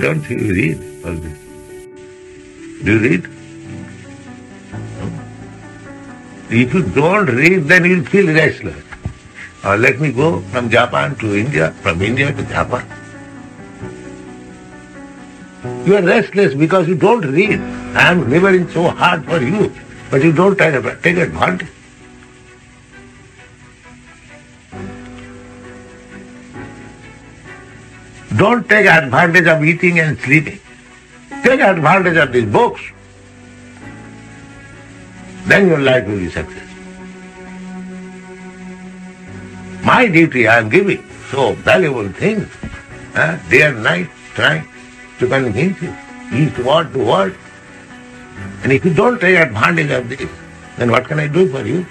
don't you read all this? Do you read? If you don't read, then you'll feel restless. Or uh, let me go from Japan to India, from India to Japan. You are restless because you don't read. I am laboring so hard for you, but you don't take take advantage. Don't take advantage of eating and sleeping. Take advantage of these books. Then your life will be successful. My duty I am giving so valuable things, eh, day and night, trying to convince you, each word to word. And if you don't take advantage of this, then what can I do for you?